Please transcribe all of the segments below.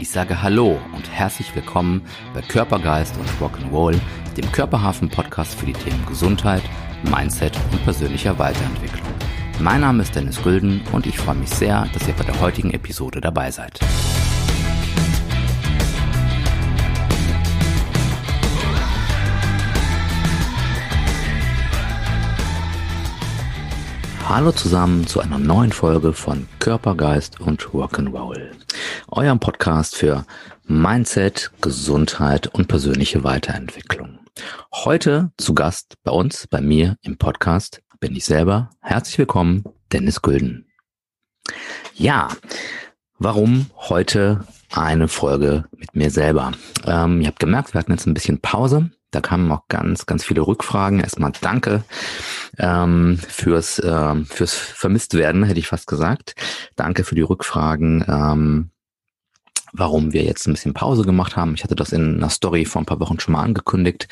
Ich sage Hallo und herzlich willkommen bei Körpergeist und Rock'n'Roll, dem Körperhafen-Podcast für die Themen Gesundheit, Mindset und persönlicher Weiterentwicklung. Mein Name ist Dennis Gülden und ich freue mich sehr, dass ihr bei der heutigen Episode dabei seid. Hallo zusammen zu einer neuen Folge von Körper, Geist und Rock'n'Roll. Eurem Podcast für Mindset, Gesundheit und persönliche Weiterentwicklung. Heute zu Gast bei uns, bei mir im Podcast, bin ich selber. Herzlich willkommen, Dennis Gülden. Ja, warum heute eine Folge mit mir selber? Ähm, ihr habt gemerkt, wir hatten jetzt ein bisschen Pause. Da kamen auch ganz, ganz viele Rückfragen. Erstmal danke ähm, fürs, äh, fürs Vermisstwerden, hätte ich fast gesagt. Danke für die Rückfragen. Ähm, warum wir jetzt ein bisschen Pause gemacht haben. Ich hatte das in einer Story vor ein paar Wochen schon mal angekündigt.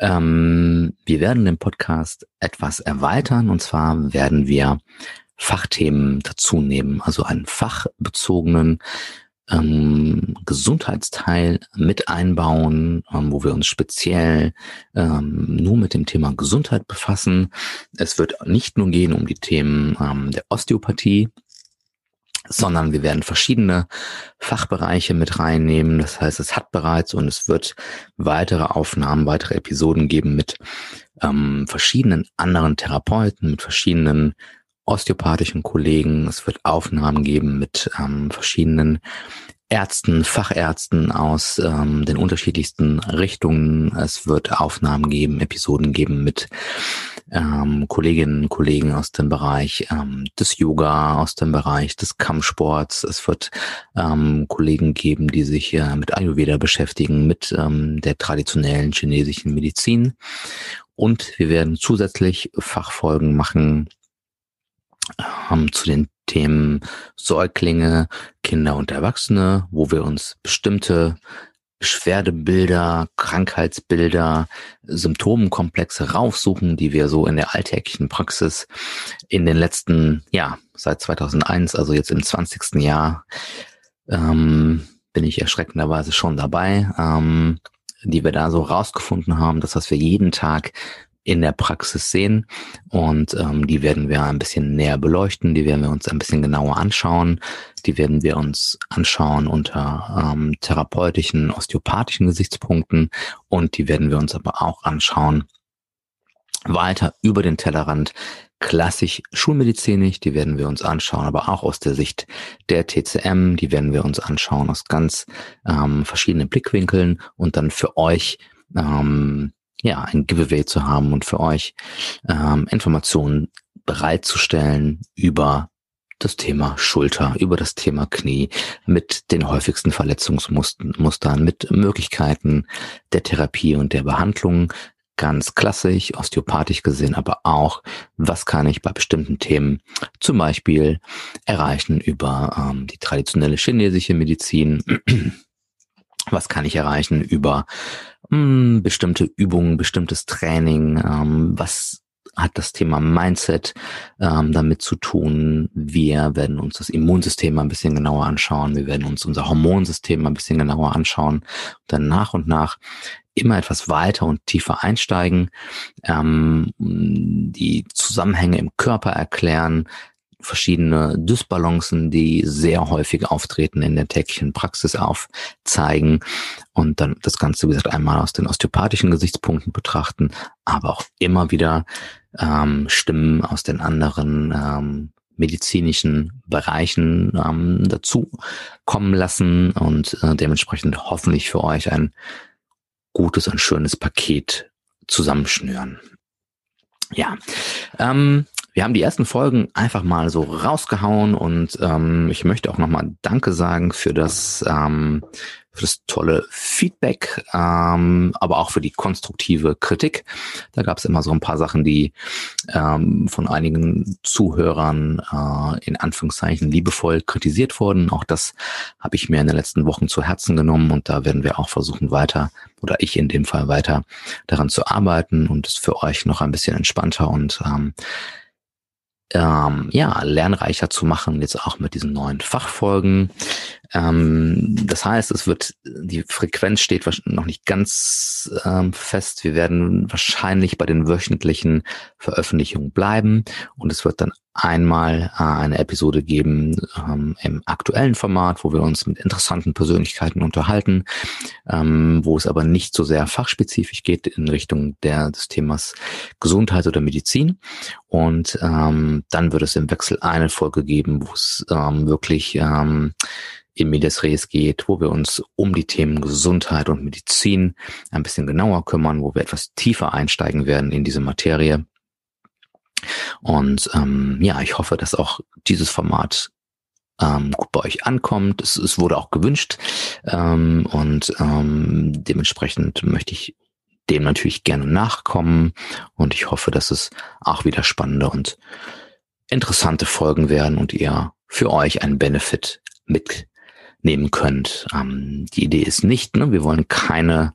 Ähm, wir werden den Podcast etwas erweitern und zwar werden wir Fachthemen dazu nehmen, also einen fachbezogenen ähm, Gesundheitsteil mit einbauen, ähm, wo wir uns speziell ähm, nur mit dem Thema Gesundheit befassen. Es wird nicht nur gehen um die Themen ähm, der Osteopathie, sondern wir werden verschiedene Fachbereiche mit reinnehmen. Das heißt, es hat bereits und es wird weitere Aufnahmen, weitere Episoden geben mit ähm, verschiedenen anderen Therapeuten, mit verschiedenen osteopathischen Kollegen. Es wird Aufnahmen geben mit ähm, verschiedenen Ärzten, Fachärzten aus ähm, den unterschiedlichsten Richtungen. Es wird Aufnahmen geben, Episoden geben mit ähm, Kolleginnen und Kollegen aus dem Bereich ähm, des Yoga, aus dem Bereich des Kampfsports. Es wird ähm, Kollegen geben, die sich äh, mit Ayurveda beschäftigen, mit ähm, der traditionellen chinesischen Medizin. Und wir werden zusätzlich Fachfolgen machen ähm, zu den Themen Säuglinge, Kinder und Erwachsene, wo wir uns bestimmte Beschwerdebilder, Krankheitsbilder, Symptomenkomplexe raufsuchen, die wir so in der alltäglichen Praxis in den letzten, ja, seit 2001, also jetzt im 20. Jahr, ähm, bin ich erschreckenderweise schon dabei, ähm, die wir da so rausgefunden haben, dass was wir jeden Tag in der Praxis sehen. Und ähm, die werden wir ein bisschen näher beleuchten, die werden wir uns ein bisschen genauer anschauen. Die werden wir uns anschauen unter ähm, therapeutischen, osteopathischen Gesichtspunkten und die werden wir uns aber auch anschauen weiter über den Tellerrand klassisch schulmedizinisch, die werden wir uns anschauen, aber auch aus der Sicht der TCM, die werden wir uns anschauen aus ganz ähm, verschiedenen Blickwinkeln und dann für euch ähm, ja, ein Giveaway zu haben und für euch ähm, Informationen bereitzustellen über das Thema Schulter, über das Thema Knie, mit den häufigsten Verletzungsmustern, mit Möglichkeiten der Therapie und der Behandlung, ganz klassisch, osteopathisch gesehen, aber auch, was kann ich bei bestimmten Themen zum Beispiel erreichen über ähm, die traditionelle chinesische Medizin, was kann ich erreichen über mh, hm, bestimmte Übungen, bestimmtes Training, ähm, was hat das Thema Mindset ähm, damit zu tun. Wir werden uns das Immunsystem ein bisschen genauer anschauen. Wir werden uns unser Hormonsystem ein bisschen genauer anschauen. Und dann nach und nach immer etwas weiter und tiefer einsteigen, ähm, die Zusammenhänge im Körper erklären, verschiedene Dysbalancen, die sehr häufig auftreten in der täglichen Praxis aufzeigen und dann das Ganze, wie gesagt, einmal aus den osteopathischen Gesichtspunkten betrachten, aber auch immer wieder ähm, Stimmen aus den anderen ähm, medizinischen Bereichen ähm, dazu kommen lassen und äh, dementsprechend hoffentlich für euch ein gutes und schönes Paket zusammenschnüren. Ja, ähm, wir haben die ersten Folgen einfach mal so rausgehauen und ähm, ich möchte auch nochmal Danke sagen für das, ähm, für das tolle Feedback, ähm, aber auch für die konstruktive Kritik. Da gab es immer so ein paar Sachen, die ähm, von einigen Zuhörern äh, in Anführungszeichen liebevoll kritisiert wurden. Auch das habe ich mir in den letzten Wochen zu Herzen genommen und da werden wir auch versuchen weiter oder ich in dem Fall weiter daran zu arbeiten und es für euch noch ein bisschen entspannter und ähm, ähm, ja, lernreicher zu machen, jetzt auch mit diesen neuen Fachfolgen. Ähm, das heißt, es wird, die Frequenz steht noch nicht ganz ähm, fest. Wir werden wahrscheinlich bei den wöchentlichen Veröffentlichungen bleiben und es wird dann einmal äh, eine Episode geben ähm, im aktuellen Format, wo wir uns mit interessanten Persönlichkeiten unterhalten, ähm, wo es aber nicht so sehr fachspezifisch geht in Richtung der, des Themas Gesundheit oder Medizin. Und ähm, dann wird es im Wechsel eine Folge geben, wo es ähm, wirklich ähm, in Medias Res geht, wo wir uns um die Themen Gesundheit und Medizin ein bisschen genauer kümmern, wo wir etwas tiefer einsteigen werden in diese Materie. Und ähm, ja, ich hoffe, dass auch dieses Format ähm, gut bei euch ankommt. Es, es wurde auch gewünscht ähm, und ähm, dementsprechend möchte ich dem natürlich gerne nachkommen und ich hoffe, dass es auch wieder spannende und interessante Folgen werden und ihr für euch einen Benefit mitnehmen könnt. Ähm, die Idee ist nicht, ne, wir wollen keine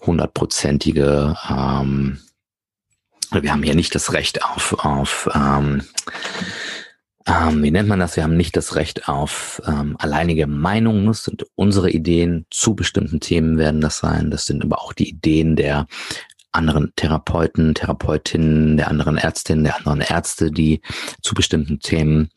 hundertprozentige ähm, wir haben hier nicht das Recht auf, auf ähm, ähm, wie nennt man das? Wir haben nicht das Recht auf ähm, alleinige Meinungen. Das sind unsere Ideen zu bestimmten Themen werden das sein. Das sind aber auch die Ideen der anderen Therapeuten, Therapeutinnen, der anderen Ärztinnen, der anderen Ärzte, die zu bestimmten Themen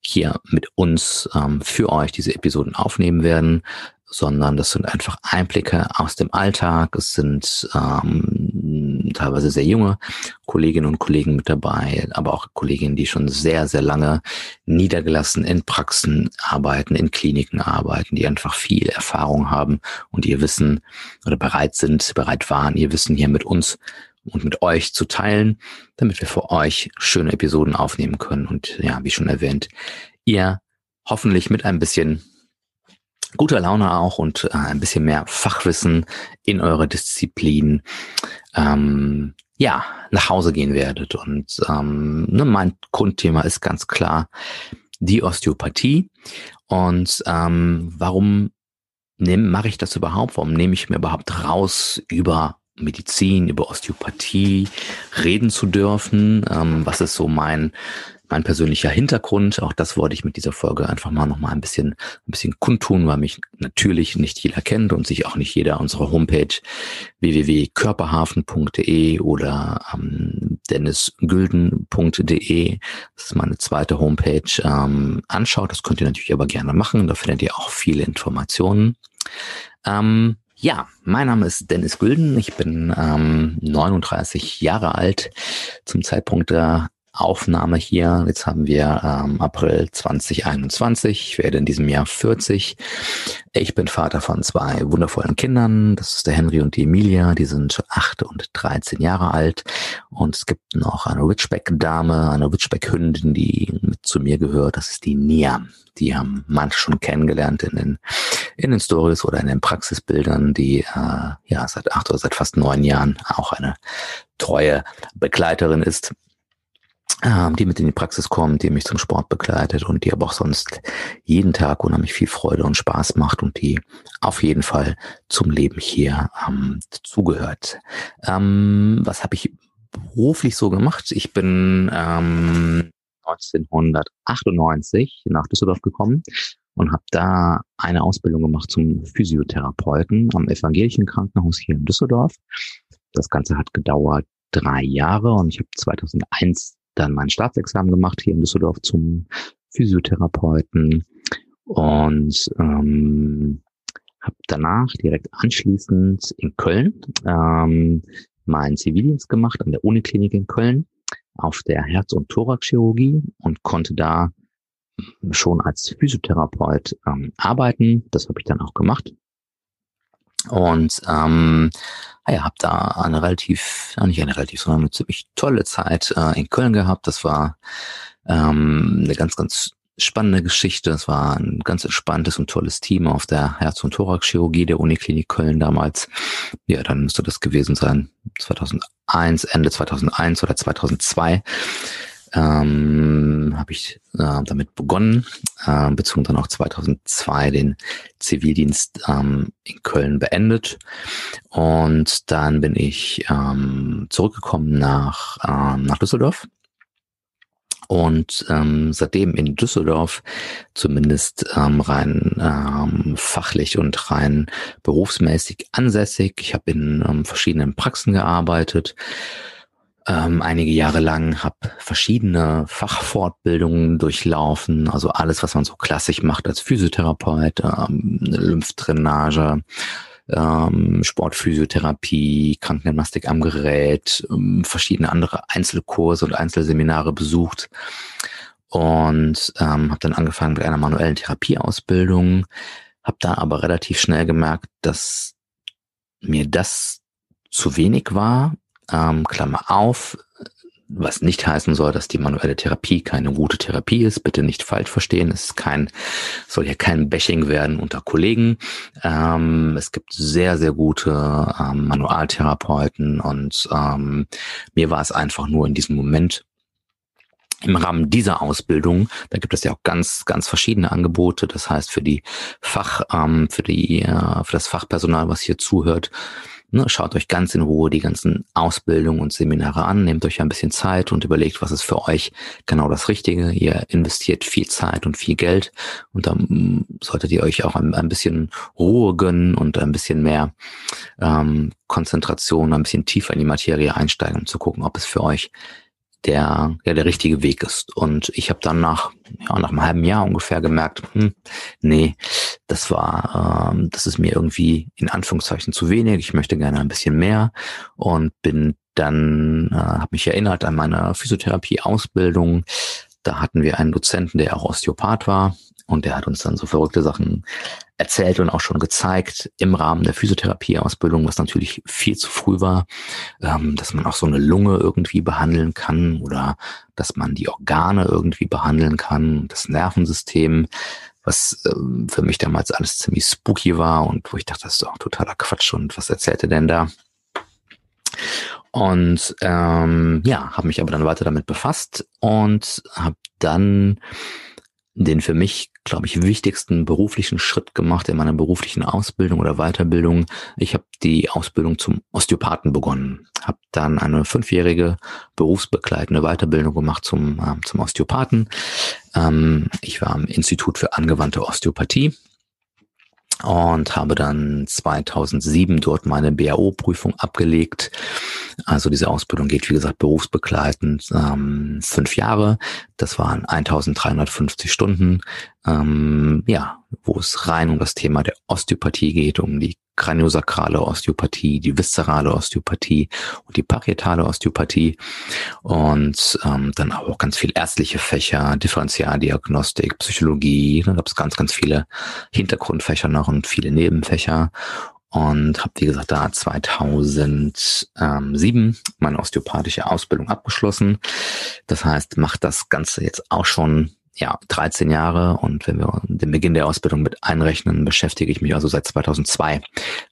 hier mit uns ähm, für euch diese Episoden aufnehmen werden sondern das sind einfach Einblicke aus dem Alltag. Es sind ähm, teilweise sehr junge Kolleginnen und Kollegen mit dabei, aber auch Kolleginnen, die schon sehr, sehr lange niedergelassen in Praxen arbeiten, in Kliniken arbeiten, die einfach viel Erfahrung haben und ihr Wissen oder bereit sind, bereit waren, ihr Wissen hier mit uns und mit euch zu teilen, damit wir für euch schöne Episoden aufnehmen können. Und ja, wie schon erwähnt, ihr hoffentlich mit ein bisschen guter Laune auch und äh, ein bisschen mehr Fachwissen in eurer Disziplin ähm, ja nach Hause gehen werdet. Und ähm, ne, mein Grundthema ist ganz klar die Osteopathie. Und ähm, warum mache ich das überhaupt? Warum nehme ich mir überhaupt raus, über Medizin, über Osteopathie reden zu dürfen? Ähm, was ist so mein mein persönlicher Hintergrund. Auch das wollte ich mit dieser Folge einfach mal noch mal ein bisschen, ein bisschen kundtun, weil mich natürlich nicht jeder kennt und sich auch nicht jeder unsere Homepage www.körperhafen.de oder ähm, dennisgülden.de, das ist meine zweite Homepage, ähm, anschaut. Das könnt ihr natürlich aber gerne machen. Da findet ihr auch viele Informationen. Ähm, ja, mein Name ist Dennis Gülden. Ich bin ähm, 39 Jahre alt zum Zeitpunkt der Aufnahme hier. Jetzt haben wir ähm, April 2021. Ich werde in diesem Jahr 40. Ich bin Vater von zwei wundervollen Kindern. Das ist der Henry und die Emilia. Die sind acht und 13 Jahre alt. Und es gibt noch eine Witchback-Dame, eine Witchback-Hündin, die mit zu mir gehört. Das ist die Nia. Die haben manche schon kennengelernt in den, in den Stories oder in den Praxisbildern, die äh, ja seit acht oder seit fast neun Jahren auch eine treue Begleiterin ist ähm, die mit in die Praxis kommt, die mich zum Sport begleitet und die aber auch sonst jeden Tag unheimlich viel Freude und Spaß macht und die auf jeden Fall zum Leben hier ähm, zugehört. Ähm, was habe ich beruflich so gemacht? Ich bin ähm, 1998 nach Düsseldorf gekommen und habe da eine Ausbildung gemacht zum Physiotherapeuten am Evangelischen Krankenhaus hier in Düsseldorf. Das Ganze hat gedauert drei Jahre und ich habe 2001 dann mein Staatsexamen gemacht hier in Düsseldorf zum Physiotherapeuten und ähm, habe danach direkt anschließend in Köln ähm, meinen Zivildienst gemacht an der Uniklinik in Köln auf der Herz- und Thoraxchirurgie und konnte da schon als Physiotherapeut ähm, arbeiten. Das habe ich dann auch gemacht. Und ähm, ja, habe da eine relativ, ja nicht eine relativ, sondern eine ziemlich tolle Zeit äh, in Köln gehabt. Das war ähm, eine ganz, ganz spannende Geschichte. Es war ein ganz entspanntes und tolles Team auf der Herz- und Thoraxchirurgie der Uniklinik Köln damals. Ja, dann müsste das gewesen sein 2001, Ende 2001 oder 2002 ähm, habe ich äh, damit begonnen, äh, beziehungsweise dann auch 2002 den Zivildienst ähm, in Köln beendet. Und dann bin ich ähm, zurückgekommen nach, ähm, nach Düsseldorf und ähm, seitdem in Düsseldorf zumindest ähm, rein ähm, fachlich und rein berufsmäßig ansässig. Ich habe in ähm, verschiedenen Praxen gearbeitet, ähm, einige Jahre lang, habe verschiedene Fachfortbildungen durchlaufen, also alles, was man so klassisch macht als Physiotherapeut, ähm, Lymphdrainage, ähm, Sportphysiotherapie, Krankengymnastik am Gerät, ähm, verschiedene andere Einzelkurse und Einzelseminare besucht und ähm, habe dann angefangen mit einer manuellen Therapieausbildung, habe da aber relativ schnell gemerkt, dass mir das zu wenig war. Ähm, Klammer auf, was nicht heißen soll, dass die manuelle Therapie keine gute Therapie ist. Bitte nicht falsch verstehen. Es ist kein, soll hier kein Bashing werden unter Kollegen. Ähm, es gibt sehr, sehr gute ähm, Manualtherapeuten und ähm, mir war es einfach nur in diesem Moment im Rahmen dieser Ausbildung, da gibt es ja auch ganz, ganz verschiedene Angebote. Das heißt, für die Fach, ähm, für die, äh, für das Fachpersonal, was hier zuhört, Ne, schaut euch ganz in Ruhe die ganzen Ausbildungen und Seminare an, nehmt euch ein bisschen Zeit und überlegt, was ist für euch genau das Richtige. Ihr investiert viel Zeit und viel Geld und dann mm, solltet ihr euch auch ein, ein bisschen Ruhe gönnen und ein bisschen mehr ähm, Konzentration, ein bisschen tiefer in die Materie einsteigen, um zu gucken, ob es für euch der ja der richtige Weg ist. Und ich habe dann nach ja, nach einem halben Jahr ungefähr gemerkt, hm, nee, das war, ähm, das ist mir irgendwie in Anführungszeichen zu wenig. Ich möchte gerne ein bisschen mehr und bin dann, äh, habe mich erinnert an meine Physiotherapie-Ausbildung. Da hatten wir einen Dozenten, der auch Osteopath war und der hat uns dann so verrückte Sachen erzählt und auch schon gezeigt im Rahmen der Physiotherapieausbildung, was natürlich viel zu früh war, ähm, dass man auch so eine Lunge irgendwie behandeln kann oder dass man die Organe irgendwie behandeln kann, das Nervensystem, was ähm, für mich damals alles ziemlich spooky war und wo ich dachte, das ist doch totaler Quatsch und was erzählt er denn da? Und ähm, ja, habe mich aber dann weiter damit befasst und habe dann den für mich, glaube ich, wichtigsten beruflichen Schritt gemacht in meiner beruflichen Ausbildung oder Weiterbildung. Ich habe die Ausbildung zum Osteopathen begonnen, habe dann eine fünfjährige berufsbegleitende Weiterbildung gemacht zum, äh, zum Osteopathen. Ähm, ich war am Institut für angewandte Osteopathie und habe dann 2007 dort meine BAO-Prüfung abgelegt. Also diese Ausbildung geht, wie gesagt, berufsbegleitend ähm, fünf Jahre. Das waren 1350 Stunden, ähm, ja, wo es rein um das Thema der Osteopathie geht, um die kraniosakrale Osteopathie, die viszerale Osteopathie und die parietale Osteopathie. Und ähm, dann auch ganz viel ärztliche Fächer, Differentialdiagnostik, Psychologie, da gab es ganz, ganz viele Hintergrundfächer noch und viele Nebenfächer und habe, wie gesagt, da 2007 meine osteopathische Ausbildung abgeschlossen. Das heißt, macht das Ganze jetzt auch schon ja, 13 Jahre und wenn wir den Beginn der Ausbildung mit einrechnen, beschäftige ich mich also seit 2002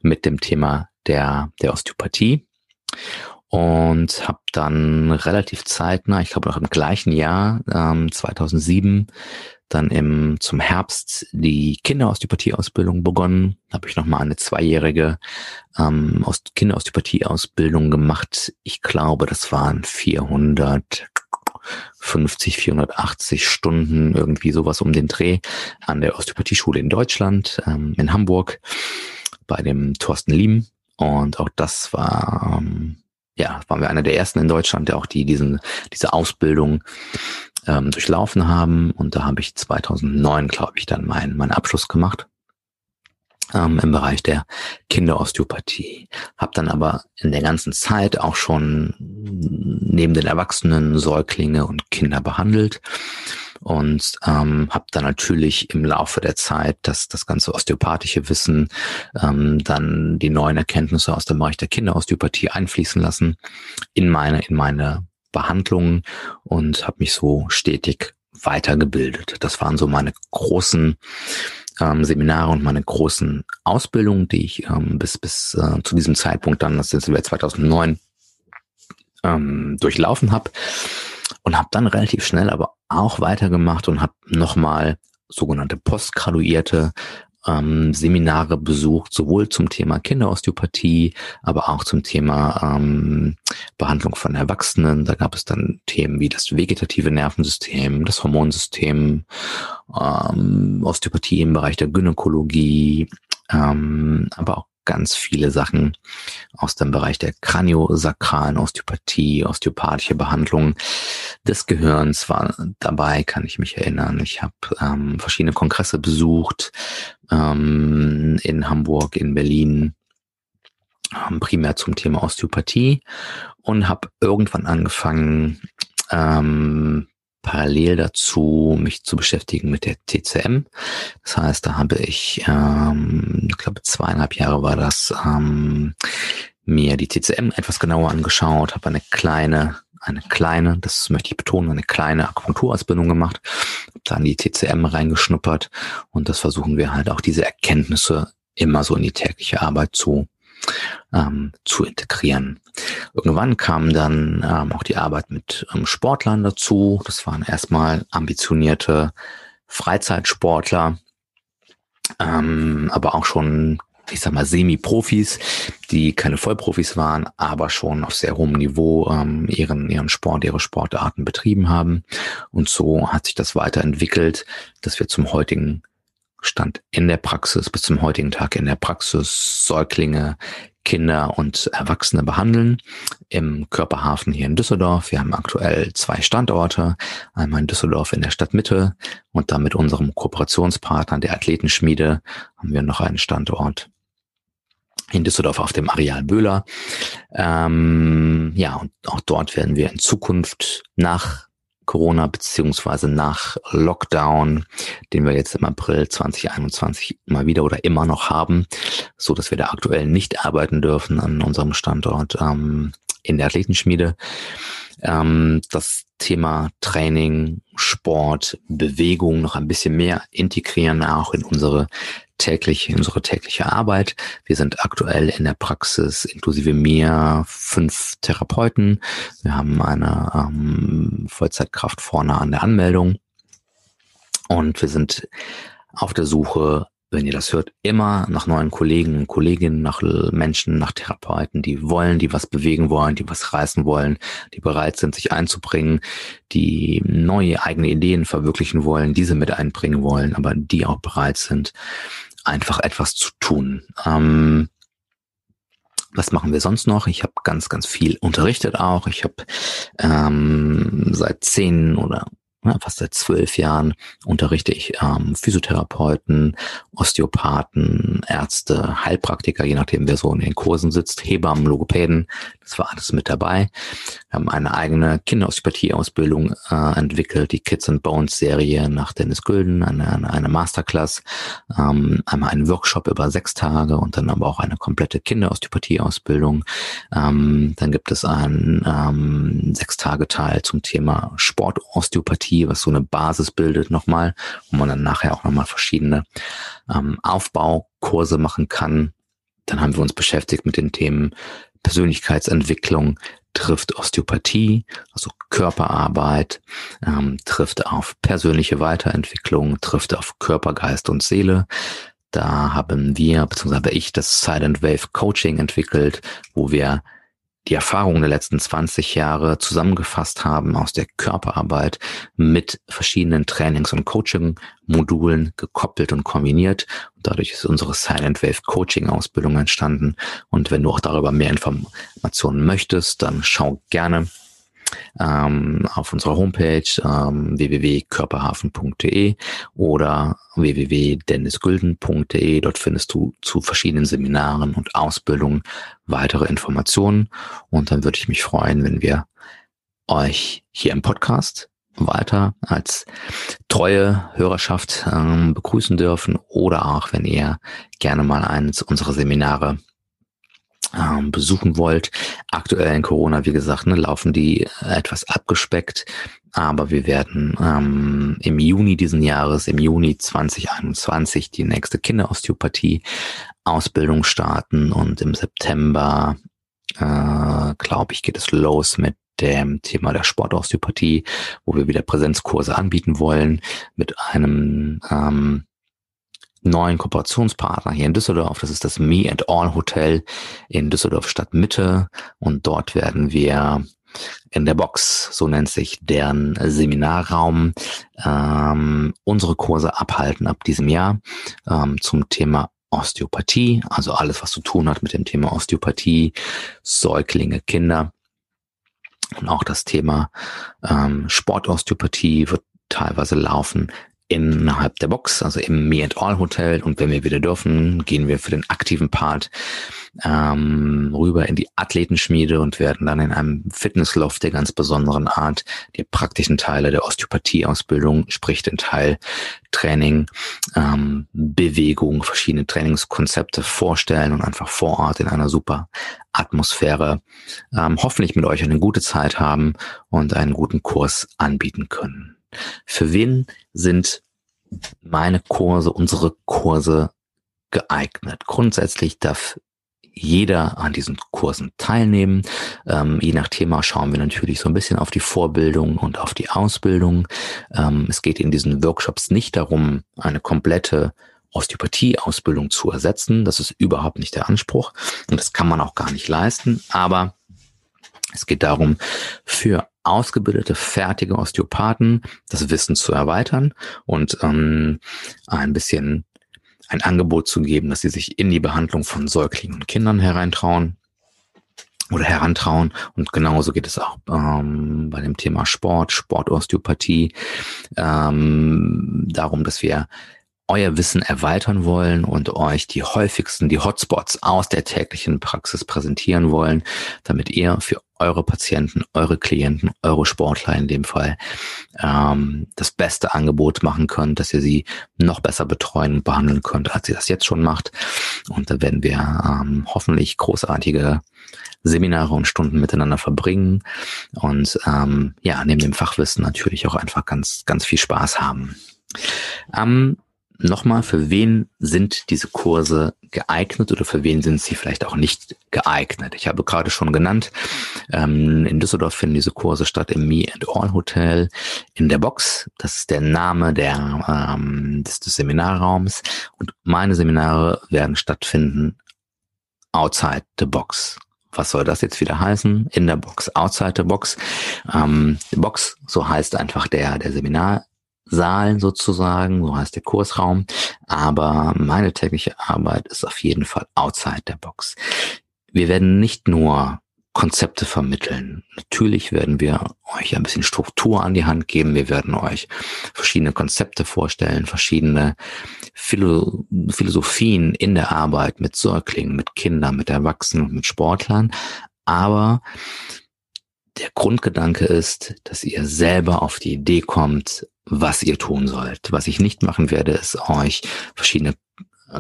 mit dem Thema der, der Osteopathie und habe dann relativ zeitnah, ich glaube noch im gleichen Jahr, ähm, 2007, dann im zum Herbst die Kinderosteopathie-Ausbildung begonnen. Habe ich nochmal eine zweijährige ähm, Kinderosteopathie-Ausbildung gemacht. Ich glaube, das waren 400 50, 480 Stunden, irgendwie sowas um den Dreh an der Osteopathieschule in Deutschland, ähm, in Hamburg, bei dem Thorsten Liem. Und auch das war, ähm, ja, waren wir einer der ersten in Deutschland, der auch die, diesen, diese Ausbildung ähm, durchlaufen haben. Und da habe ich 2009, glaube ich, dann meinen mein Abschluss gemacht ähm, im Bereich der Kinderosteopathie. Hab dann aber in der ganzen Zeit auch schon neben den Erwachsenen Säuglinge und Kinder behandelt und ähm, habe dann natürlich im Laufe der Zeit das, das ganze osteopathische Wissen, ähm, dann die neuen Erkenntnisse aus dem Bereich der Kinderosteopathie einfließen lassen in meine, in meine Behandlungen und habe mich so stetig weitergebildet. Das waren so meine großen ähm, Seminare und meine großen Ausbildungen, die ich ähm, bis, bis äh, zu diesem Zeitpunkt dann, das ist 2009, ähm, durchlaufen habe und habe dann relativ schnell aber auch weitergemacht und habe nochmal sogenannte postgraduierte ähm, Seminare besucht, sowohl zum Thema Kinderosteopathie, aber auch zum Thema ähm, Behandlung von Erwachsenen. Da gab es dann Themen wie das vegetative Nervensystem, das Hormonsystem, ähm, Osteopathie im Bereich der Gynäkologie, ähm, aber auch ganz viele Sachen aus dem Bereich der kraniosakralen Osteopathie, osteopathische Behandlung des Gehirns war dabei, kann ich mich erinnern. Ich habe ähm, verschiedene Kongresse besucht ähm, in Hamburg, in Berlin, ähm, primär zum Thema Osteopathie und habe irgendwann angefangen, ähm, parallel dazu mich zu beschäftigen mit der TCM. Das heißt, da habe ich, ähm, ich glaube zweieinhalb Jahre war das, ähm, mir die TCM etwas genauer angeschaut, habe eine kleine, eine kleine, das möchte ich betonen, eine kleine Akupunkturausbildung gemacht, habe dann die TCM reingeschnuppert und das versuchen wir halt auch diese Erkenntnisse immer so in die tägliche Arbeit zu ähm, zu integrieren. Irgendwann kam dann ähm, auch die Arbeit mit ähm, Sportlern dazu. Das waren erstmal ambitionierte Freizeitsportler, ähm, aber auch schon, ich sag mal, Semi-Profis, die keine Vollprofis waren, aber schon auf sehr hohem Niveau ähm, ihren, ihren Sport, ihre Sportarten betrieben haben. Und so hat sich das weiterentwickelt, dass wir zum heutigen Stand in der Praxis bis zum heutigen Tag in der Praxis Säuglinge, Kinder und Erwachsene behandeln im Körperhafen hier in Düsseldorf. Wir haben aktuell zwei Standorte, einmal in Düsseldorf in der Stadtmitte und dann mit unserem Kooperationspartner der Athletenschmiede haben wir noch einen Standort in Düsseldorf auf dem Areal Böhler. Ähm, ja, und auch dort werden wir in Zukunft nach Corona beziehungsweise nach Lockdown, den wir jetzt im April 2021 mal wieder oder immer noch haben, so dass wir da aktuell nicht arbeiten dürfen an unserem Standort ähm, in der Athletenschmiede. Ähm, das Thema Training, Sport, Bewegung noch ein bisschen mehr integrieren, auch in unsere täglich, unsere tägliche Arbeit. Wir sind aktuell in der Praxis inklusive mir fünf Therapeuten. Wir haben eine ähm, Vollzeitkraft vorne an der Anmeldung. Und wir sind auf der Suche wenn ihr das hört, immer nach neuen Kollegen und Kolleginnen, nach Menschen, nach Therapeuten, die wollen, die was bewegen wollen, die was reißen wollen, die bereit sind, sich einzubringen, die neue eigene Ideen verwirklichen wollen, diese mit einbringen wollen, aber die auch bereit sind, einfach etwas zu tun. Ähm, was machen wir sonst noch? Ich habe ganz, ganz viel unterrichtet auch. Ich habe ähm, seit zehn oder ja, fast seit zwölf Jahren unterrichte ich ähm, Physiotherapeuten, Osteopathen, Ärzte, Heilpraktiker, je nachdem, wer so in den Kursen sitzt, Hebammen, Logopäden, das war alles mit dabei. Wir haben eine eigene Kinderosteopathie-Ausbildung äh, entwickelt, die Kids and Bones Serie nach Dennis Gülden, eine, eine, eine Masterclass, ähm, einmal einen Workshop über sechs Tage und dann aber auch eine komplette Kinderosteopathie-Ausbildung. Ähm, dann gibt es einen ähm, Sechs-Tage-Teil zum Thema Sportosteopathie, was so eine Basis bildet nochmal, wo man dann nachher auch nochmal verschiedene ähm, Aufbaukurse machen kann. Dann haben wir uns beschäftigt mit den Themen Persönlichkeitsentwicklung, trifft Osteopathie, also Körperarbeit, ähm, trifft auf persönliche Weiterentwicklung, trifft auf Körper, Geist und Seele. Da haben wir, beziehungsweise ich, das Silent Wave Coaching entwickelt, wo wir die Erfahrungen der letzten 20 Jahre zusammengefasst haben aus der Körperarbeit mit verschiedenen Trainings- und Coaching-Modulen gekoppelt und kombiniert. Und dadurch ist unsere Silent Wave Coaching-Ausbildung entstanden. Und wenn du auch darüber mehr Informationen möchtest, dann schau gerne ähm, auf unserer Homepage ähm, www.körperhafen.de oder www.dennisgülden.de. Dort findest du zu verschiedenen Seminaren und Ausbildungen weitere Informationen. Und dann würde ich mich freuen, wenn wir euch hier im Podcast weiter als treue Hörerschaft ähm, begrüßen dürfen oder auch, wenn ihr gerne mal eines unserer Seminare ähm, besuchen wollt. Aktuell in Corona, wie gesagt, ne, laufen die etwas abgespeckt, aber wir werden ähm, im Juni diesen Jahres, im Juni 2021, die nächste Kinderosteopathie Ausbildung starten und im September, äh, glaube ich, geht es los mit dem Thema der Sportosteopathie, wo wir wieder Präsenzkurse anbieten wollen mit einem ähm, neuen Kooperationspartner hier in Düsseldorf. Das ist das Me and All Hotel in Düsseldorf Stadtmitte. Und dort werden wir in der Box, so nennt sich deren Seminarraum, ähm, unsere Kurse abhalten ab diesem Jahr ähm, zum Thema Osteopathie, also alles, was zu tun hat mit dem Thema Osteopathie, Säuglinge, Kinder. Und auch das Thema ähm, Sportosteopathie wird teilweise laufen innerhalb der Box, also im Me and All Hotel. Und wenn wir wieder dürfen, gehen wir für den aktiven Part ähm, rüber in die Athletenschmiede und werden dann in einem Fitnessloft der ganz besonderen Art die praktischen Teile der Osteopathieausbildung, sprich den Teil Training, ähm, Bewegung, verschiedene Trainingskonzepte vorstellen und einfach vor Ort in einer super Atmosphäre ähm, hoffentlich mit euch eine gute Zeit haben und einen guten Kurs anbieten können. Für wen sind meine Kurse, unsere Kurse geeignet? Grundsätzlich darf jeder an diesen Kursen teilnehmen. Ähm, je nach Thema schauen wir natürlich so ein bisschen auf die Vorbildung und auf die Ausbildung. Ähm, es geht in diesen Workshops nicht darum, eine komplette Osteopathie-Ausbildung zu ersetzen. Das ist überhaupt nicht der Anspruch und das kann man auch gar nicht leisten. Aber es geht darum, für ausgebildete, fertige Osteopathen das Wissen zu erweitern und ähm, ein bisschen ein Angebot zu geben, dass sie sich in die Behandlung von Säuglingen und Kindern hereintrauen oder herantrauen. Und genauso geht es auch ähm, bei dem Thema Sport, Sportosteopathie, ähm, darum, dass wir euer Wissen erweitern wollen und euch die häufigsten, die Hotspots aus der täglichen Praxis präsentieren wollen, damit ihr für eure Patienten, eure Klienten, eure Sportler in dem Fall ähm, das beste Angebot machen könnt, dass ihr sie noch besser betreuen und behandeln könnt, als ihr das jetzt schon macht. Und da werden wir ähm, hoffentlich großartige Seminare und Stunden miteinander verbringen und ähm, ja, neben dem Fachwissen natürlich auch einfach ganz, ganz viel Spaß haben. Ähm, nochmal, für wen sind diese Kurse geeignet oder für wen sind sie vielleicht auch nicht geeignet? Ich habe gerade schon genannt, ähm, in Düsseldorf finden diese Kurse statt im Me and All Hotel in der Box. Das ist der Name der, ähm, des, des Seminarraums. Und meine Seminare werden stattfinden outside the box. Was soll das jetzt wieder heißen? In der Box, outside the box. Ähm, Box, so heißt einfach der, der Seminar Saal sozusagen, so heißt der Kursraum. Aber meine tägliche Arbeit ist auf jeden Fall outside der Box. Wir werden nicht nur Konzepte vermitteln. Natürlich werden wir euch ein bisschen Struktur an die Hand geben. Wir werden euch verschiedene Konzepte vorstellen, verschiedene Philo Philosophien in der Arbeit mit Säuglingen, mit Kindern, mit Erwachsenen mit Sportlern. Aber der Grundgedanke ist, dass ihr selber auf die Idee kommt, was ihr tun sollt. Was ich nicht machen werde, ist euch verschiedene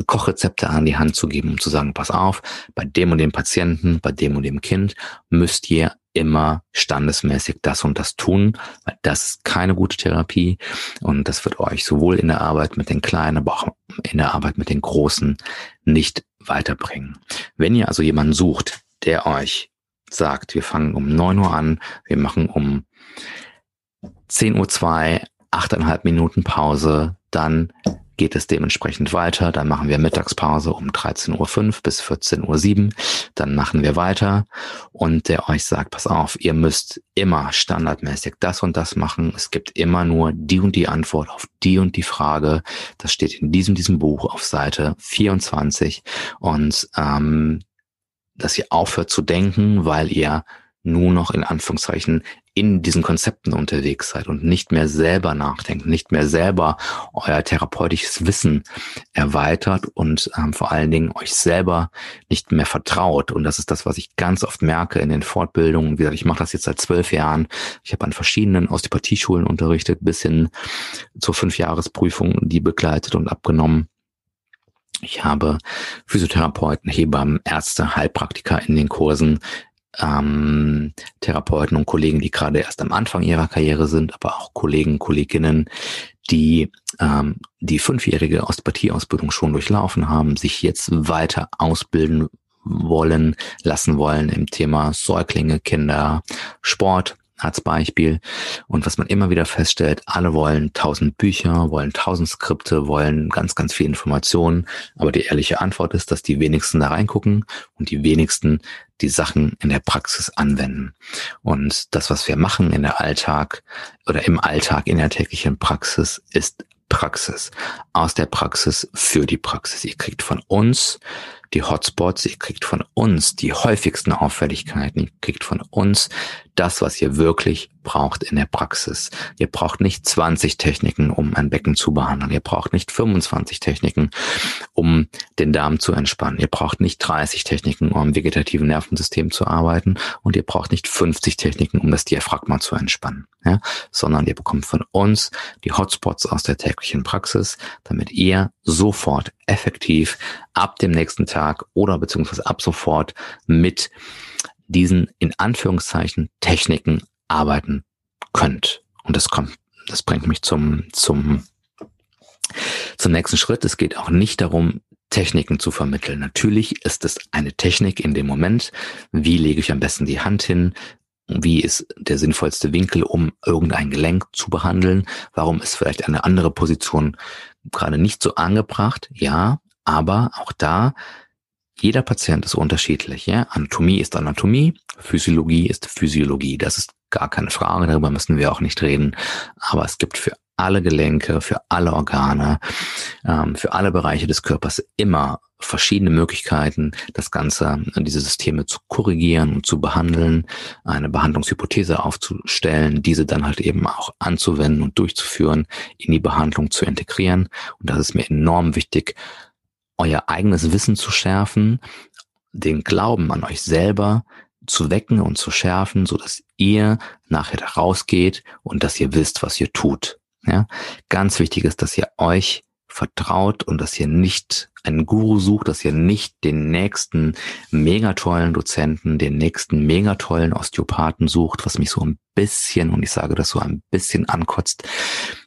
Kochrezepte an die Hand zu geben, um zu sagen, pass auf, bei dem und dem Patienten, bei dem und dem Kind müsst ihr immer standesmäßig das und das tun, weil das ist keine gute Therapie und das wird euch sowohl in der Arbeit mit den Kleinen, aber auch in der Arbeit mit den Großen nicht weiterbringen. Wenn ihr also jemanden sucht, der euch sagt, wir fangen um neun Uhr an, wir machen um zehn Uhr zwei achteinhalb Minuten Pause, dann geht es dementsprechend weiter. Dann machen wir Mittagspause um 13.05 Uhr bis 14.07 Uhr. Dann machen wir weiter und der euch sagt, pass auf, ihr müsst immer standardmäßig das und das machen. Es gibt immer nur die und die Antwort auf die und die Frage. Das steht in diesem, diesem Buch auf Seite 24 und ähm, dass ihr aufhört zu denken, weil ihr nur noch in Anführungszeichen in diesen Konzepten unterwegs seid und nicht mehr selber nachdenkt, nicht mehr selber euer therapeutisches Wissen erweitert und ähm, vor allen Dingen euch selber nicht mehr vertraut. Und das ist das, was ich ganz oft merke in den Fortbildungen. Wie gesagt, ich mache das jetzt seit zwölf Jahren. Ich habe an verschiedenen Osteopathieschulen unterrichtet, bis hin zur Fünfjahresprüfung, die begleitet und abgenommen. Ich habe Physiotherapeuten, Hebammen, Ärzte, Heilpraktiker in den Kursen ähm, Therapeuten und Kollegen, die gerade erst am Anfang ihrer Karriere sind, aber auch Kollegen, Kolleginnen, die ähm, die fünfjährige Osteopathie-Ausbildung schon durchlaufen haben, sich jetzt weiter ausbilden wollen, lassen wollen im Thema Säuglinge, Kinder, Sport als Beispiel. Und was man immer wieder feststellt, alle wollen tausend Bücher, wollen tausend Skripte, wollen ganz, ganz viel Informationen. Aber die ehrliche Antwort ist, dass die wenigsten da reingucken und die wenigsten die Sachen in der Praxis anwenden. Und das, was wir machen in der Alltag oder im Alltag in der täglichen Praxis, ist Praxis. Aus der Praxis für die Praxis. Ihr kriegt von uns die Hotspots, ihr kriegt von uns die häufigsten Auffälligkeiten, ihr kriegt von uns das, was ihr wirklich braucht in der Praxis. Ihr braucht nicht 20 Techniken, um ein Becken zu behandeln. Ihr braucht nicht 25 Techniken, um den Darm zu entspannen. Ihr braucht nicht 30 Techniken, um am vegetativen Nervensystem zu arbeiten. Und ihr braucht nicht 50 Techniken, um das Diaphragma zu entspannen. Ja? Sondern ihr bekommt von uns die Hotspots aus der täglichen Praxis, damit ihr sofort effektiv ab dem nächsten Tag oder beziehungsweise ab sofort mit diesen in Anführungszeichen Techniken arbeiten könnt. Und das kommt, das bringt mich zum, zum, zum nächsten Schritt. Es geht auch nicht darum, Techniken zu vermitteln. Natürlich ist es eine Technik in dem Moment. Wie lege ich am besten die Hand hin? Wie ist der sinnvollste Winkel, um irgendein Gelenk zu behandeln? Warum ist vielleicht eine andere Position gerade nicht so angebracht? Ja, aber auch da jeder Patient ist unterschiedlich. Ja? Anatomie ist Anatomie, Physiologie ist Physiologie. Das ist gar keine Frage, darüber müssen wir auch nicht reden. Aber es gibt für alle Gelenke, für alle Organe, ähm, für alle Bereiche des Körpers immer verschiedene Möglichkeiten, das Ganze, diese Systeme zu korrigieren und zu behandeln, eine Behandlungshypothese aufzustellen, diese dann halt eben auch anzuwenden und durchzuführen, in die Behandlung zu integrieren. Und das ist mir enorm wichtig, euer eigenes Wissen zu schärfen, den Glauben an euch selber zu wecken und zu schärfen, so dass ihr nachher da rausgeht und dass ihr wisst, was ihr tut. Ja, ganz wichtig ist, dass ihr euch vertraut und dass ihr nicht einen Guru sucht, dass ihr nicht den nächsten megatollen Dozenten, den nächsten megatollen Osteopathen sucht, was mich so ein bisschen, und ich sage das so ein bisschen ankotzt,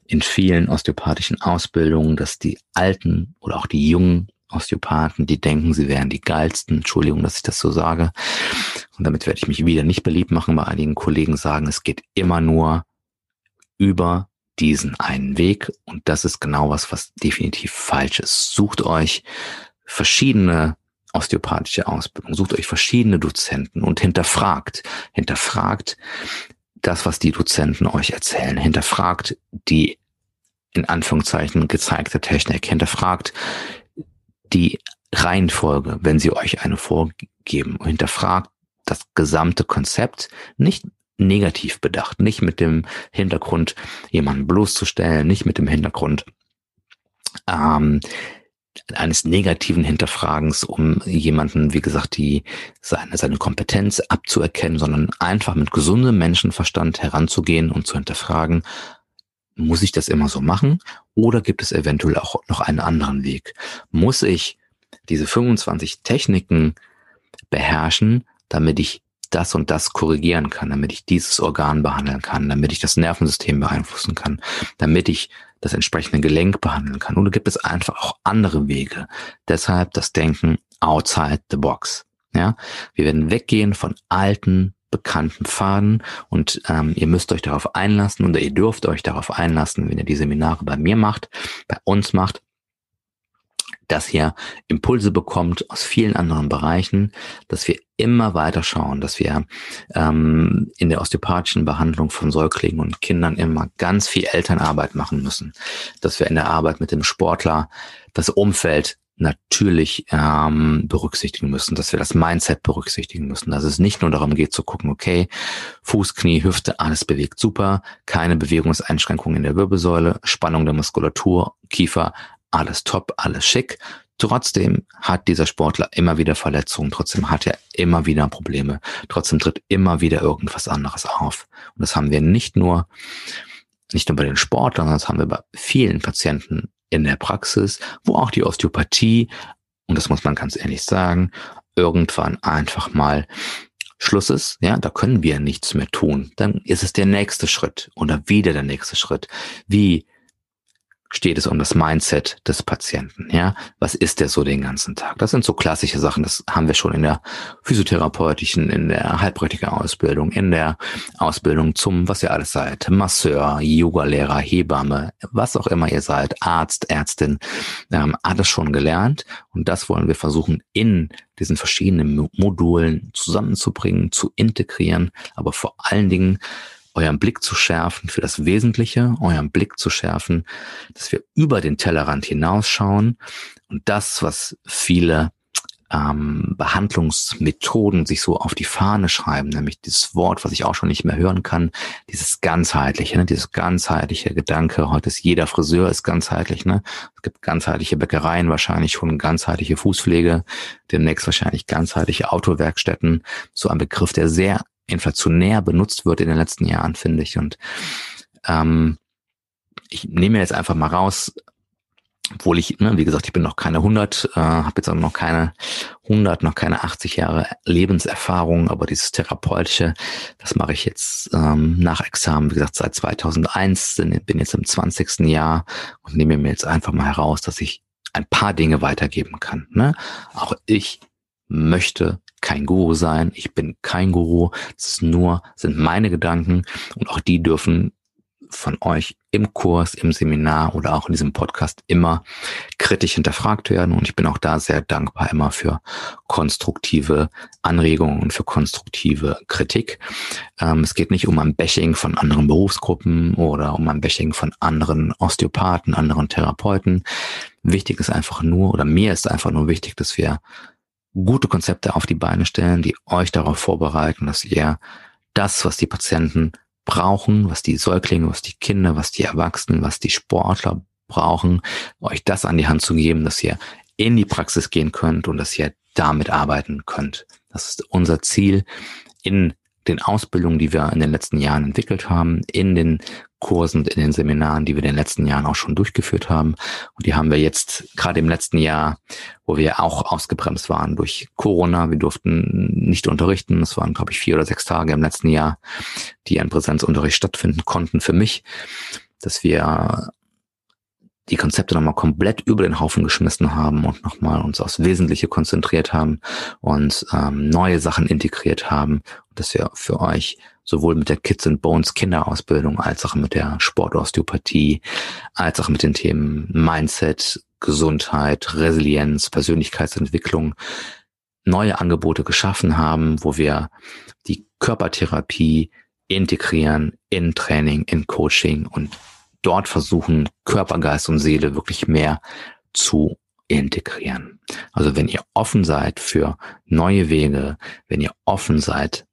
in vielen osteopathischen Ausbildungen, dass die alten oder auch die jungen Osteopathen, die denken, sie wären die geilsten. Entschuldigung, dass ich das so sage. Und damit werde ich mich wieder nicht beliebt machen, bei einigen Kollegen sagen, es geht immer nur über diesen einen Weg. Und das ist genau was, was definitiv falsch ist. Sucht euch verschiedene osteopathische Ausbildung, sucht euch verschiedene Dozenten und hinterfragt, hinterfragt das, was die Dozenten euch erzählen, hinterfragt die in Anführungszeichen gezeigte Technik, hinterfragt die Reihenfolge, wenn sie euch eine vorgeben, hinterfragt das gesamte Konzept, nicht negativ bedacht, nicht mit dem Hintergrund, jemanden bloßzustellen, nicht mit dem Hintergrund ähm, eines negativen Hinterfragens, um jemanden, wie gesagt, die seine, seine Kompetenz abzuerkennen, sondern einfach mit gesundem Menschenverstand heranzugehen und zu hinterfragen, muss ich das immer so machen oder gibt es eventuell auch noch einen anderen Weg? Muss ich diese 25 Techniken beherrschen, damit ich das und das korrigieren kann, damit ich dieses Organ behandeln kann, damit ich das Nervensystem beeinflussen kann, damit ich das entsprechende Gelenk behandeln kann. Oder gibt es einfach auch andere Wege? Deshalb das Denken outside the box. Ja, wir werden weggehen von alten bekannten Pfaden und ähm, ihr müsst euch darauf einlassen oder ihr dürft euch darauf einlassen, wenn ihr die Seminare bei mir macht, bei uns macht, dass ihr Impulse bekommt aus vielen anderen Bereichen, dass wir immer weiter schauen, dass wir ähm, in der osteopathischen Behandlung von Säuglingen und Kindern immer ganz viel Elternarbeit machen müssen, dass wir in der Arbeit mit dem Sportler das Umfeld natürlich ähm, berücksichtigen müssen, dass wir das Mindset berücksichtigen müssen, dass es nicht nur darum geht zu gucken, okay, Fuß, Knie, Hüfte, alles bewegt super, keine Bewegungseinschränkungen in der Wirbelsäule, Spannung der Muskulatur, Kiefer, alles top, alles schick. Trotzdem hat dieser Sportler immer wieder Verletzungen, trotzdem hat er immer wieder Probleme, trotzdem tritt immer wieder irgendwas anderes auf. Und das haben wir nicht nur, nicht nur bei den Sportlern, sondern das haben wir bei vielen Patienten in der Praxis, wo auch die Osteopathie, und das muss man ganz ehrlich sagen, irgendwann einfach mal Schluss ist, ja, da können wir nichts mehr tun. Dann ist es der nächste Schritt oder wieder der nächste Schritt. Wie steht es um das Mindset des Patienten. Ja, was ist der so den ganzen Tag? Das sind so klassische Sachen. Das haben wir schon in der physiotherapeutischen, in der Heilpraktiker-Ausbildung, in der Ausbildung zum, was ihr alles seid, Masseur, Yoga-Lehrer, Hebamme, was auch immer ihr seid, Arzt, Ärztin, ähm, alles schon gelernt. Und das wollen wir versuchen in diesen verschiedenen Modulen zusammenzubringen, zu integrieren, aber vor allen Dingen euren Blick zu schärfen für das Wesentliche, euren Blick zu schärfen, dass wir über den Tellerrand hinausschauen und das, was viele ähm, Behandlungsmethoden sich so auf die Fahne schreiben, nämlich dieses Wort, was ich auch schon nicht mehr hören kann, dieses ganzheitliche, ne, dieses ganzheitliche Gedanke. Heute ist jeder Friseur ist ganzheitlich, ne? Es gibt ganzheitliche Bäckereien, wahrscheinlich schon ganzheitliche Fußpflege, demnächst wahrscheinlich ganzheitliche Autowerkstätten. So ein Begriff, der sehr inflationär benutzt wird in den letzten Jahren, finde ich. Und ähm, ich nehme jetzt einfach mal raus, obwohl ich, ne, wie gesagt, ich bin noch keine 100, äh, habe jetzt auch noch keine 100, noch keine 80 Jahre Lebenserfahrung, aber dieses therapeutische, das mache ich jetzt ähm, nach Examen, wie gesagt, seit 2001, bin jetzt im 20. Jahr und nehme mir jetzt einfach mal heraus, dass ich ein paar Dinge weitergeben kann. Ne? Auch ich möchte kein Guru sein, ich bin kein Guru, es ist nur, sind meine Gedanken und auch die dürfen von euch im Kurs, im Seminar oder auch in diesem Podcast immer kritisch hinterfragt werden. Und ich bin auch da sehr dankbar immer für konstruktive Anregungen und für konstruktive Kritik. Ähm, es geht nicht um ein Bashing von anderen Berufsgruppen oder um ein Bashing von anderen Osteopathen, anderen Therapeuten. Wichtig ist einfach nur, oder mir ist einfach nur wichtig, dass wir gute Konzepte auf die Beine stellen, die euch darauf vorbereiten, dass ihr das, was die Patienten brauchen, was die Säuglinge, was die Kinder, was die Erwachsenen, was die Sportler brauchen, euch das an die Hand zu geben, dass ihr in die Praxis gehen könnt und dass ihr damit arbeiten könnt. Das ist unser Ziel in den Ausbildungen, die wir in den letzten Jahren entwickelt haben, in den Kursen, in den Seminaren, die wir in den letzten Jahren auch schon durchgeführt haben. Und die haben wir jetzt gerade im letzten Jahr, wo wir auch ausgebremst waren durch Corona. Wir durften nicht unterrichten. Es waren, glaube ich, vier oder sechs Tage im letzten Jahr, die ein Präsenzunterricht stattfinden konnten für mich, dass wir die Konzepte nochmal komplett über den Haufen geschmissen haben und nochmal uns aufs Wesentliche konzentriert haben und ähm, neue Sachen integriert haben. Dass wir für euch sowohl mit der Kids and Bones Kinderausbildung als auch mit der Sportosteopathie, als auch mit den Themen Mindset, Gesundheit, Resilienz, Persönlichkeitsentwicklung neue Angebote geschaffen haben, wo wir die Körpertherapie integrieren in Training, in Coaching und dort versuchen, Körper, Geist und Seele wirklich mehr zu integrieren. Also wenn ihr offen seid für neue Wege, wenn ihr offen seid,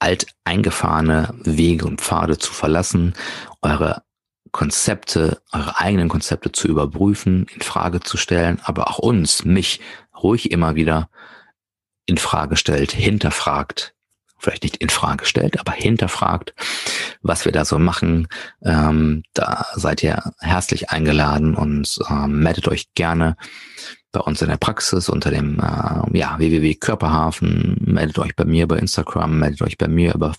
alt eingefahrene Wege und Pfade zu verlassen, eure Konzepte, eure eigenen Konzepte zu überprüfen, in Frage zu stellen, aber auch uns, mich ruhig immer wieder in Frage stellt, hinterfragt, vielleicht nicht in Frage stellt, aber hinterfragt, was wir da so machen. Ähm, da seid ihr herzlich eingeladen und ähm, meldet euch gerne bei uns in der Praxis unter dem äh, ja, www.körperhafen. Meldet euch bei mir bei Instagram, meldet euch bei mir über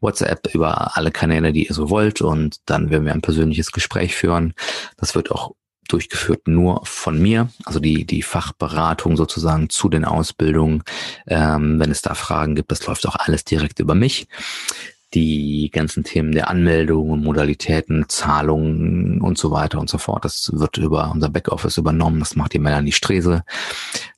WhatsApp, über alle Kanäle, die ihr so wollt und dann werden wir ein persönliches Gespräch führen. Das wird auch durchgeführt nur von mir, also die, die Fachberatung sozusagen zu den Ausbildungen. Ähm, wenn es da Fragen gibt, das läuft auch alles direkt über mich die ganzen Themen der Anmeldung, Modalitäten, Zahlungen und so weiter und so fort. Das wird über unser Backoffice übernommen. Das macht die Melanie Strese.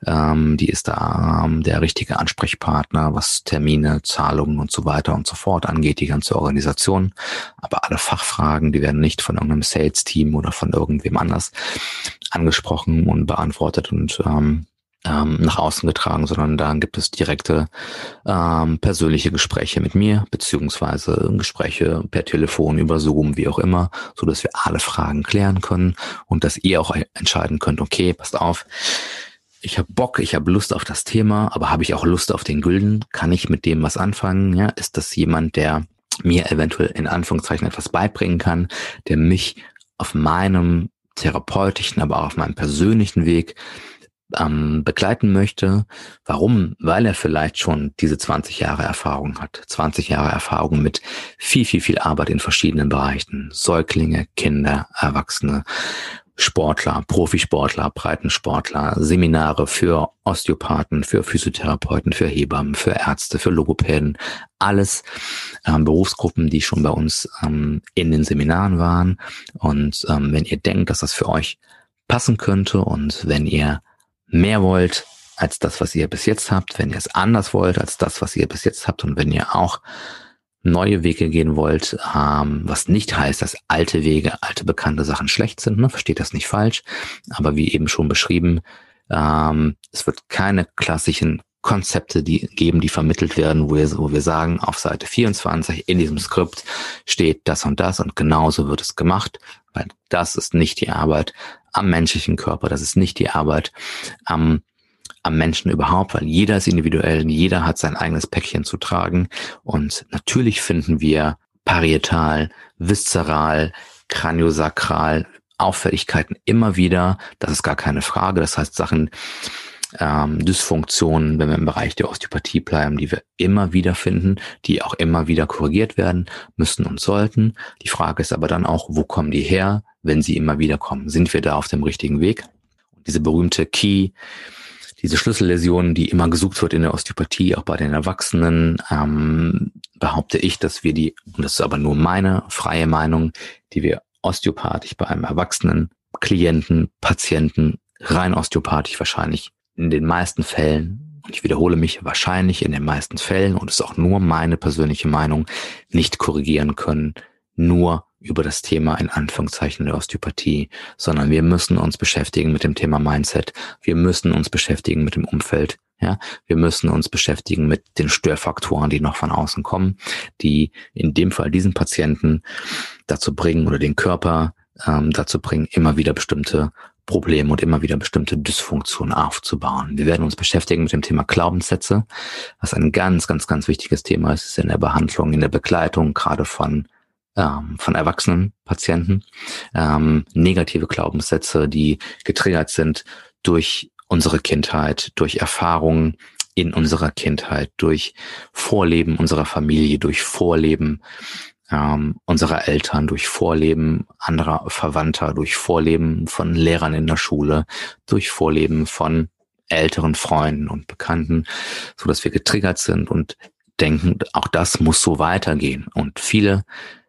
Ähm, die ist da ähm, der richtige Ansprechpartner, was Termine, Zahlungen und so weiter und so fort angeht, die ganze Organisation. Aber alle Fachfragen, die werden nicht von irgendeinem Sales-Team oder von irgendwem anders angesprochen und beantwortet und ähm, ähm, nach außen getragen, sondern da gibt es direkte ähm, persönliche Gespräche mit mir, beziehungsweise Gespräche per Telefon, über Zoom, wie auch immer, so dass wir alle Fragen klären können und dass ihr auch entscheiden könnt, okay, passt auf, ich habe Bock, ich habe Lust auf das Thema, aber habe ich auch Lust auf den Gülden? Kann ich mit dem was anfangen? Ja, ist das jemand, der mir eventuell in Anführungszeichen etwas beibringen kann, der mich auf meinem therapeutischen, aber auch auf meinem persönlichen Weg ähm, begleiten möchte. Warum? Weil er vielleicht schon diese 20 Jahre Erfahrung hat. 20 Jahre Erfahrung mit viel, viel, viel Arbeit in verschiedenen Bereichen. Säuglinge, Kinder, Erwachsene, Sportler, Profisportler, Breitensportler, Seminare für Osteopathen, für Physiotherapeuten, für Hebammen, für Ärzte, für Logopäden, alles ähm, Berufsgruppen, die schon bei uns ähm, in den Seminaren waren. Und ähm, wenn ihr denkt, dass das für euch passen könnte und wenn ihr mehr wollt als das, was ihr bis jetzt habt, wenn ihr es anders wollt als das, was ihr bis jetzt habt und wenn ihr auch neue Wege gehen wollt, ähm, was nicht heißt, dass alte Wege, alte bekannte Sachen schlecht sind, ne? versteht das nicht falsch, aber wie eben schon beschrieben, ähm, es wird keine klassischen Konzepte die geben, die vermittelt werden, wo wir, wo wir sagen, auf Seite 24 in diesem Skript steht das und das und genauso wird es gemacht, weil das ist nicht die Arbeit am menschlichen Körper, das ist nicht die Arbeit am am Menschen überhaupt, weil jeder ist individuell, jeder hat sein eigenes Päckchen zu tragen. Und natürlich finden wir parietal, viszeral, kraniosakral, Auffälligkeiten immer wieder. Das ist gar keine Frage. Das heißt, Sachen, ähm, Dysfunktionen, wenn wir im Bereich der Osteopathie bleiben, die wir immer wieder finden, die auch immer wieder korrigiert werden müssen und sollten. Die Frage ist aber dann auch, wo kommen die her, wenn sie immer wieder kommen? Sind wir da auf dem richtigen Weg? diese berühmte Key diese Schlüsselläsionen, die immer gesucht wird in der Osteopathie, auch bei den Erwachsenen, ähm, behaupte ich, dass wir die, und das ist aber nur meine freie Meinung, die wir osteopathisch bei einem Erwachsenen, Klienten, Patienten, rein osteopathisch wahrscheinlich in den meisten Fällen, und ich wiederhole mich, wahrscheinlich in den meisten Fällen, und es ist auch nur meine persönliche Meinung, nicht korrigieren können, nur über das Thema in Anführungszeichen der Osteopathie, sondern wir müssen uns beschäftigen mit dem Thema Mindset. Wir müssen uns beschäftigen mit dem Umfeld. Ja, wir müssen uns beschäftigen mit den Störfaktoren, die noch von außen kommen, die in dem Fall diesen Patienten dazu bringen oder den Körper ähm, dazu bringen, immer wieder bestimmte Probleme und immer wieder bestimmte Dysfunktionen aufzubauen. Wir werden uns beschäftigen mit dem Thema Glaubenssätze, was ein ganz, ganz, ganz wichtiges Thema ist in der Behandlung, in der Begleitung, gerade von ähm, von erwachsenen Patienten, ähm, negative Glaubenssätze, die getriggert sind durch unsere Kindheit, durch Erfahrungen in unserer Kindheit, durch Vorleben unserer Familie, durch Vorleben ähm, unserer Eltern, durch Vorleben anderer Verwandter, durch Vorleben von Lehrern in der Schule, durch Vorleben von älteren Freunden und Bekannten, so dass wir getriggert sind und denken, auch das muss so weitergehen. Und viele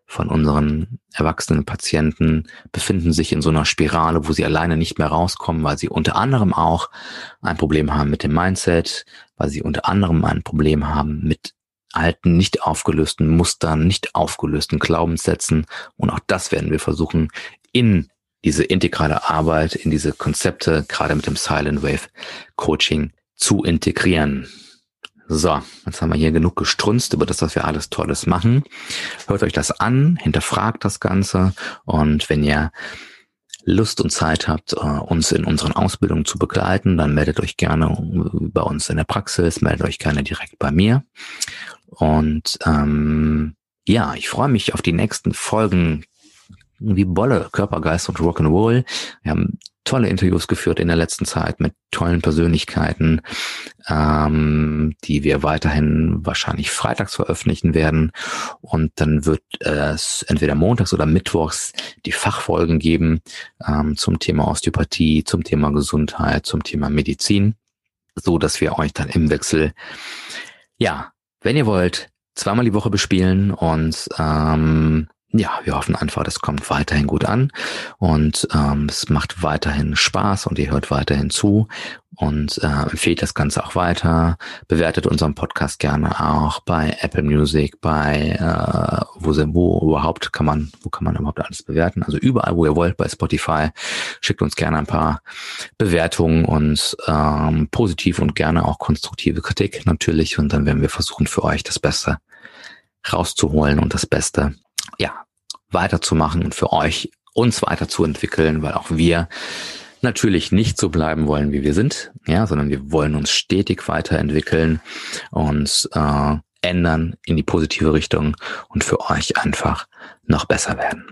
von unseren erwachsenen Patienten befinden sich in so einer Spirale, wo sie alleine nicht mehr rauskommen, weil sie unter anderem auch ein Problem haben mit dem Mindset, weil sie unter anderem ein Problem haben mit alten, nicht aufgelösten Mustern, nicht aufgelösten Glaubenssätzen. Und auch das werden wir versuchen, in diese integrale Arbeit, in diese Konzepte, gerade mit dem Silent Wave Coaching zu integrieren. So, jetzt haben wir hier genug gestrunzt über das, was wir alles Tolles machen. Hört euch das an, hinterfragt das Ganze und wenn ihr Lust und Zeit habt, äh, uns in unseren Ausbildungen zu begleiten, dann meldet euch gerne bei uns in der Praxis, meldet euch gerne direkt bei mir. Und ähm, ja, ich freue mich auf die nächsten Folgen wie Bolle, Körpergeist und Rock'n'Roll. Wir haben tolle Interviews geführt in der letzten Zeit mit tollen Persönlichkeiten, ähm, die wir weiterhin wahrscheinlich freitags veröffentlichen werden. Und dann wird es entweder montags oder mittwochs die Fachfolgen geben ähm, zum Thema Osteopathie, zum Thema Gesundheit, zum Thema Medizin, so dass wir euch dann im Wechsel, ja, wenn ihr wollt, zweimal die Woche bespielen und ähm, ja, wir hoffen einfach, das kommt weiterhin gut an und ähm, es macht weiterhin Spaß und ihr hört weiterhin zu und äh, empfehlt das Ganze auch weiter. Bewertet unseren Podcast gerne auch bei Apple Music, bei äh, wo, wo überhaupt kann man, wo kann man überhaupt alles bewerten? Also überall, wo ihr wollt, bei Spotify. Schickt uns gerne ein paar Bewertungen und ähm, positiv und gerne auch konstruktive Kritik natürlich und dann werden wir versuchen für euch das Beste rauszuholen und das Beste ja, weiterzumachen und für euch uns weiterzuentwickeln, weil auch wir natürlich nicht so bleiben wollen, wie wir sind, ja, sondern wir wollen uns stetig weiterentwickeln und äh, ändern in die positive Richtung und für euch einfach noch besser werden.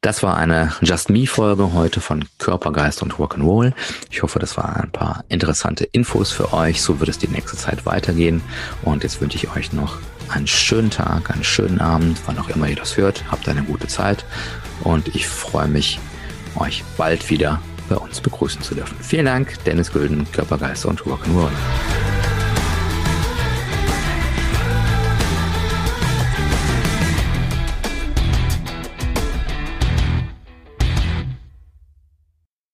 Das war eine Just Me Folge heute von Körpergeist und Rock'n'Roll. Ich hoffe, das waren ein paar interessante Infos für euch. So wird es die nächste Zeit weitergehen. Und jetzt wünsche ich euch noch einen schönen Tag, einen schönen Abend, wann auch immer ihr das hört. Habt eine gute Zeit und ich freue mich euch bald wieder bei uns begrüßen zu dürfen. Vielen Dank, Dennis Gülden, Körpergeist und Rock'n'Roll.